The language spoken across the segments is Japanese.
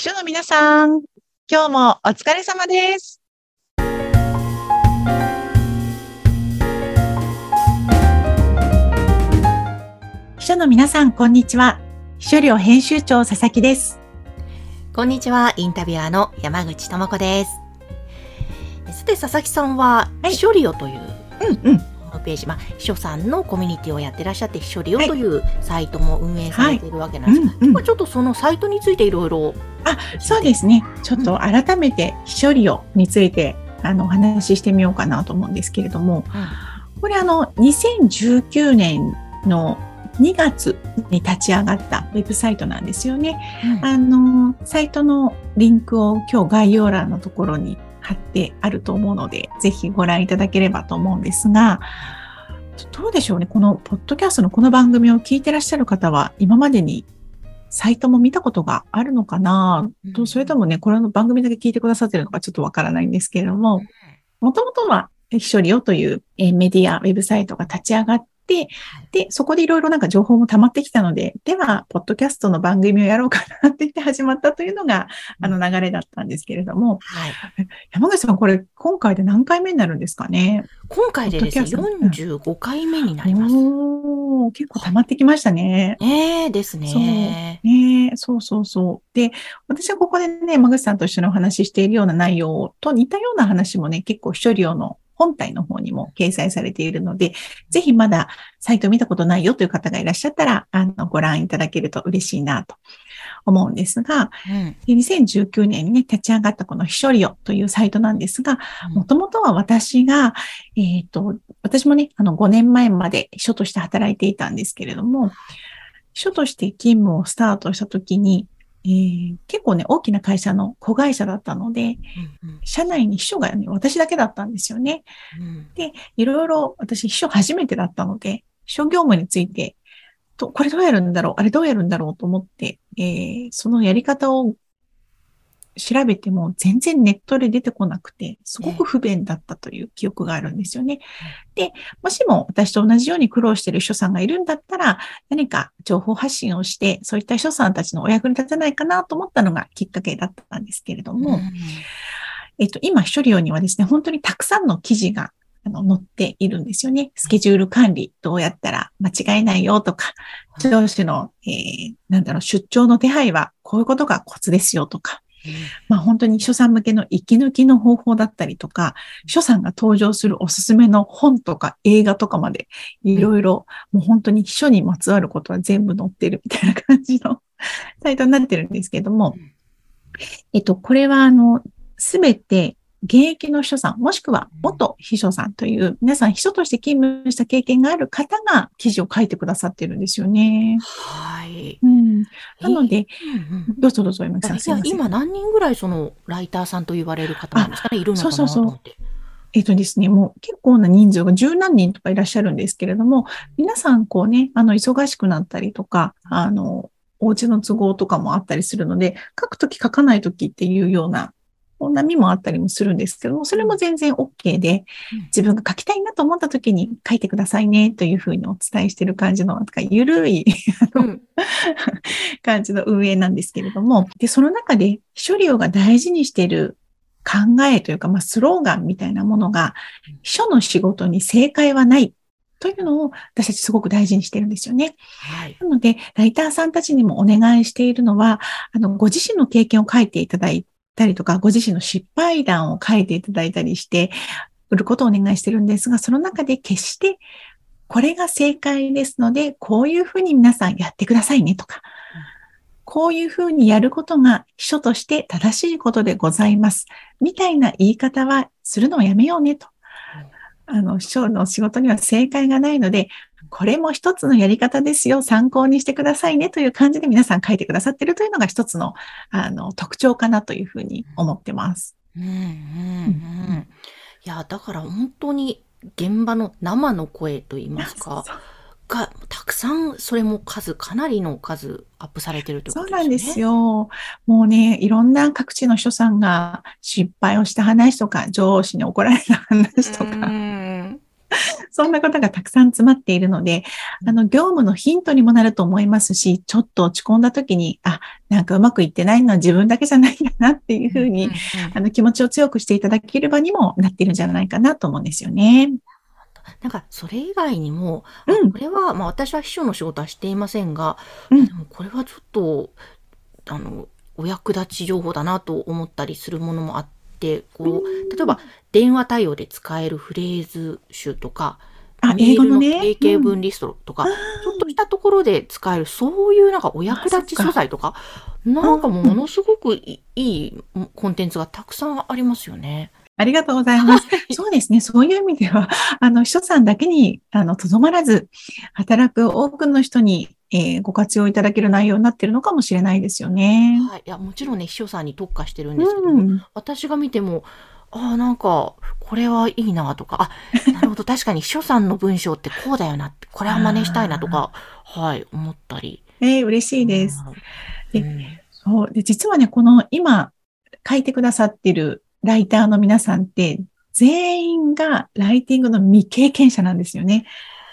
秘書の皆さん、今日もお疲れ様です。秘書の皆さん、こんにちは。秘書寮編集長佐々木です。こんにちは、インタビュアーの山口智子です。さて、佐々木さんは、はい秘書リオといううんうん。ホームページ、まあ、秘書さんのコミュニティをやってらっしゃって、秘書リオはいというサイトも運営されているわけなんですが、うんうん今ちょっとそのサイトについていろいろ、あ、そうですね。ちょっと改めて秘書利用についてあのお話ししてみようかなと思うんですけれども、これあの2019年の2月に立ち上がったウェブサイトなんですよね。あの、サイトのリンクを今日概要欄のところに貼ってあると思うので、ぜひご覧いただければと思うんですが、どうでしょうね。このポッドキャストのこの番組を聞いてらっしゃる方は、今までにサイトも見たことがあるのかな？と、それともね、これの番組だけ聞いてくださってるのかちょっとわからないんですけれども、もともとは、秘書利用というえーメディア、ウェブサイトが立ち上がって、で、そこでいろいろなんか情報も溜まってきたので、では、ポッドキャストの番組をやろうかなって言って始まったというのが、あの流れだったんですけれども、はい、山口さん、これ今回で何回目になるんですかね？今回でですね、ポッドキャス45回目になります。結構溜まってきましたね。ねえですね。ねえ、そうそうそう。で、私はここでね、山口さんと一緒にお話ししているような内容と似たような話もね、結構、秘書利用の本体の方にも掲載されているので、ぜひまだサイト見たことないよという方がいらっしゃったら、あの、ご覧いただけると嬉しいなと思うんですが、うん。で2019年にね、立ち上がったこの秘書利用というサイトなんですが、もともとは私が、えっ、と、私もね、あの、5年前まで秘書として働いていたんですけれども、秘書として勤務をスタートしたときに、えー結構ね、大きな会社の子会社だったので、うん社内に秘書がね、私だけだったんですよね。うんいろいろ私秘書初めてだったので、秘書業務について、とこれどうやるんだろうあれどうやるんだろうと思って、えーそのやり方を調べても全然ネットで出てこなくて、すごく不便だったという記憶があるんですよね。で、もしも私と同じように苦労している秘書さんがいるんだったら、何か情報発信をして、そういった秘書さんたちのお役に立てないかなと思ったのがきっかけだったんですけれども、うん。えっと、今、秘書利用にはですね、本当にたくさんの記事があの載っているんですよね。スケジュール管理、どうやったら間違えないよとか、上司の、えーなんだろう、出張の手配はこういうことがコツですよとか、まあ本当に秘書さん向けの息抜きの方法だったりとか、秘書さんが登場するおすすめの本とか映画とかまで、いろいろ、もう本当に秘書にまつわることは全部載ってるみたいな感じの サイトになってるんですけども、えっと、これはあの、すべて現役の秘書さん、もしくは元秘書さんという、皆さん秘書として勤務した経験がある方が記事を書いてくださってるんですよね。はい。うん。なので、うんうんどうぞどうぞ、山木さん。今何人ぐらいそのライターさんと言われる方なんですかねいるのかなそうそうそう。えっとですね、もう結構な人数が十何人とかいらっしゃるんですけれども、皆さんこうね、あの、忙しくなったりとか、あの、お家の都合とかもあったりするので、書くとき書かないときっていうような、波もあったりもするんですけども、それも全然 OK でうん、自分が書きたいなと思ったときに書いてくださいねというふうにお伝えしている感じの、なんかゆるいうん 感じの運営なんですけれども、で、その中で秘書利用が大事にしている考えというか、まあ、スローガンみたいなものが、秘書の仕事に正解はないというのを私たちすごく大事にしてるんですよね。はい。なので、ライターさんたちにもお願いしているのは、あの、ご自身の経験を書いていただいたりとか、ご自身の失敗談を書いていただいたりして、売ることをお願いしてるんですが、その中で決して、これが正解ですので、こういうふうに皆さんやってくださいねとか、こういうふうにやることが秘書として正しいことでございます。みたいな言い方はするのをやめようねと。あの、秘書の仕事には正解がないので、これも一つのやり方ですよ。参考にしてくださいねという感じで皆さん書いてくださっているというのが一つの、あの、特徴かなというふうに思ってます。うんうんうん。いや、だから本当に現場の生の声といいますか、が、たくさん、それも数、かなりの数アップされてるというそうことですね。なんですよ。もうね、いろんな各地の秘書さんが失敗をした話とか、上司に怒られた話とうか、ん そんなことがたくさん詰まっているので、あの、業務のヒントにもなると思いますし、ちょっと落ち込んだ時に、あ、なんかうまくいってないのは自分だけじゃないんだなっていうふうに、あの、気持ちを強くしていただける場にもなっているんじゃないかなと思うんですよね。なんか、それ以外にも、うん、これは、まあ私は秘書の仕事はしていませんが、うん、でもこれはちょっと、あの、お役立ち情報だなと思ったりするものもあって、こう、例えば電話対応で使えるフレーズ集とか、あ、英語のね？定型文リストとか、うん、ちょっとしたところで使える、そういうなんかお役立ち素材とか、なんかものすごくいいコンテンツがたくさんありますよね。ありがとうございます。そうですね。そういう意味では、あの、秘書さんだけに、あの、とどまらず、働く多くの人に、えー、ご活用いただける内容になっているのかもしれないですよね。はい。いや、もちろんね、秘書さんに特化してるんですけども、うん、私が見ても、ああ、なんか、これはいいなとか、あ、なるほど、確かに秘書さんの文章ってこうだよなって、これは真似したいなとか、はい、思ったり。えー、嬉しいです。で、うん、そうで、実はね、この今書いてくださってるライターの皆さんって、全員がライティングの未経験者なんですよね。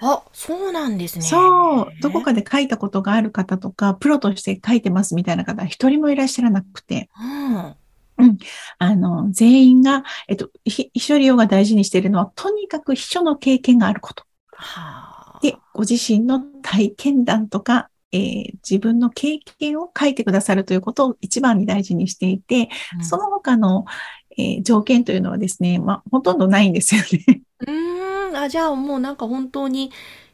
あ、そうなんですね。そう。どこかで書いたことがある方とか、プロとして書いてますみたいな方、一人もいらっしゃらなくて。うん。うん。あの、全員が、えっと、秘書利用が大事にしているのは、とにかく秘書の経験があること。はあ、で、ご自身の体験談とか、えー、自分の経験を書いてくださるということを一番に大事にしていて、うん、その他の、えー、条件というのはですね、まあ、ほとんどないんですよね。うん、あ、じゃあもうなんか本当に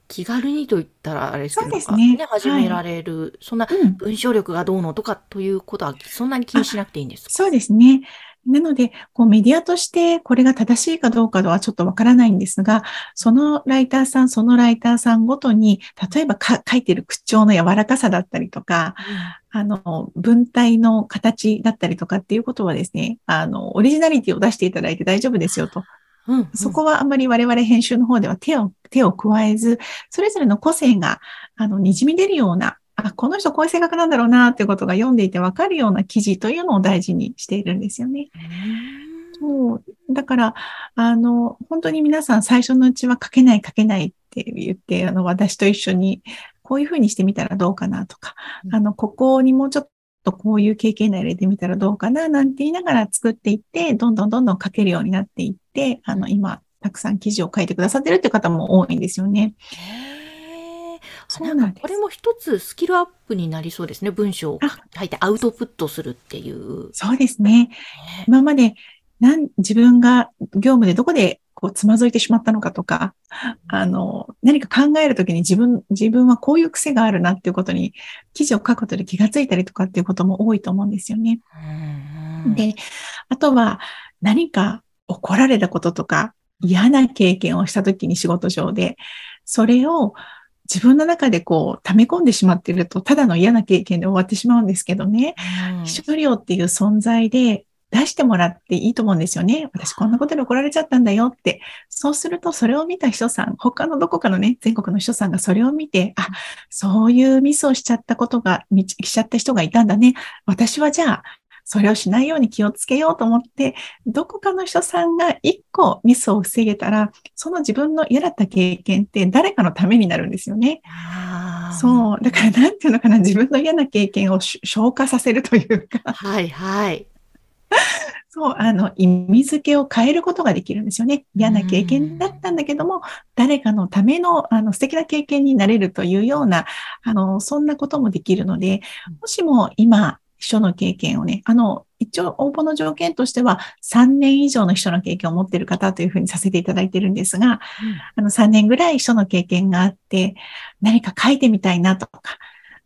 気軽にと言ったらあれですけど、すね。ね始められる、はい、そんな文章力がどうのとかということはそんなに気にしなくていいんですか？そうですね。なので、こうメディアとしてこれが正しいかどうかはちょっとわからないんですが、そのライターさん、そのライターさんごとに、例えば書いてる口調の柔らかさだったりとか、うん、あの、文体の形だったりとかっていうことはですね、あの、オリジナリティを出していただいて大丈夫ですよと。うんうん、そこはあんまり我々編集の方では手を、手を加えず、それぞれの個性が、あの、滲み出るようなあ、この人こういう性格なんだろうなっていうことが読んでいてわかるような記事というのを大事にしているんですよね。そう。だから、あの、本当に皆さん最初のうちは書けない書けないって言って、あの、私と一緒にこういうふうにしてみたらどうかなとか、あの、ここにもうちょっとこういう経験内入れてみたらどうかななんて言いながら作っていって、どんどんどんどん書けるようになっていって、あの、今、たくさん記事を書いてくださってるっていう方も多いんですよね。そうなんこれも一つスキルアップになりそうですね。文章を書いてアウトプットするっていう。そうですね。今までなん自分が業務でどこでこうつまずいてしまったのかとか、あの、何か考えるときに自分、自分はこういう癖があるなっていうことに記事を書くことで気がついたりとかっていうことも多いと思うんですよね。で、あとは何か怒られたこととか嫌な経験をしたときに仕事上で、それを自分の中でこう溜め込んでしまっていると、ただの嫌な経験で終わってしまうんですけどね。秘書料っていう存在で出してもらっていいと思うんですよね。私こんなことで怒られちゃったんだよって。そうすると、それを見た秘書さん、他のどこかのね、全国の秘書さんがそれを見て、あ、そういうミスをしちゃったことが、しちゃった人がいたんだね。私はじゃあ、それをしないように気をつけようと思って、どこかの人さんが一個ミスを防げたら、その自分の嫌だった経験って誰かのためになるんですよね。そう。だからなんていうのかな、自分の嫌な経験を消化させるというか。はいはい。そう、あの、意味付けを変えることができるんですよね。嫌な経験だったんだけども、誰かのための、あの、素敵な経験になれるというような、あの、そんなこともできるので、もしも今、秘書の経験をね、あの、一応応募の条件としては3年以上の秘書の経験を持っている方というふうにさせていただいているんですが、うん、あの3年ぐらい秘書の経験があって、何か書いてみたいなとか、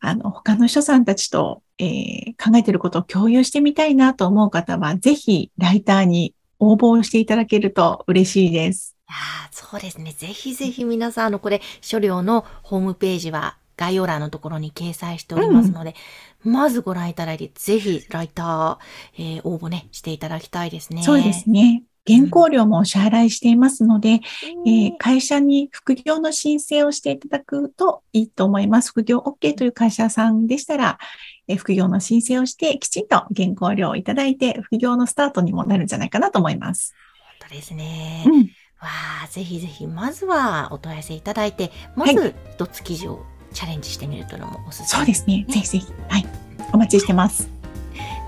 あの、他の秘書さんたちと、えー、考えていることを共有してみたいなと思う方は、ぜひライターに応募していただけると嬉しいです。あそうですね。ぜひぜひ皆さん、あの、これ、書料のホームページは概要欄のところに掲載しておりますので、うん、まずご覧いただいて、ぜひライター、えー、応募ね、していただきたいですね。そうですね。原稿料もお支払いしていますので、うん、えー、会社に副業の申請をしていただくといいと思います。副業 OK という会社さんでしたら、えー、副業の申請をして、きちんと原稿料をいただいて、副業のスタートにもなるんじゃないかなと思います。本当ですね。うんわあ、ぜひぜひ、まずはお問い合わせいただいて、まず一つ記事をチャレンジしてみるというのもおすすめ、そうですね。ぜひぜひ。はい。お待ちしてます。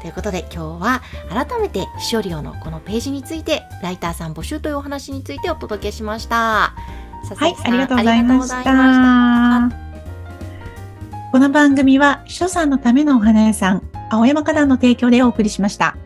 ということで今日は改めて秘書リオのこのページについてライターさん募集というお話についてお届けしました。はい、ありがとうございました。この番組は秘書さんのためのお花屋さん、青山花壇の提供でお送りしました。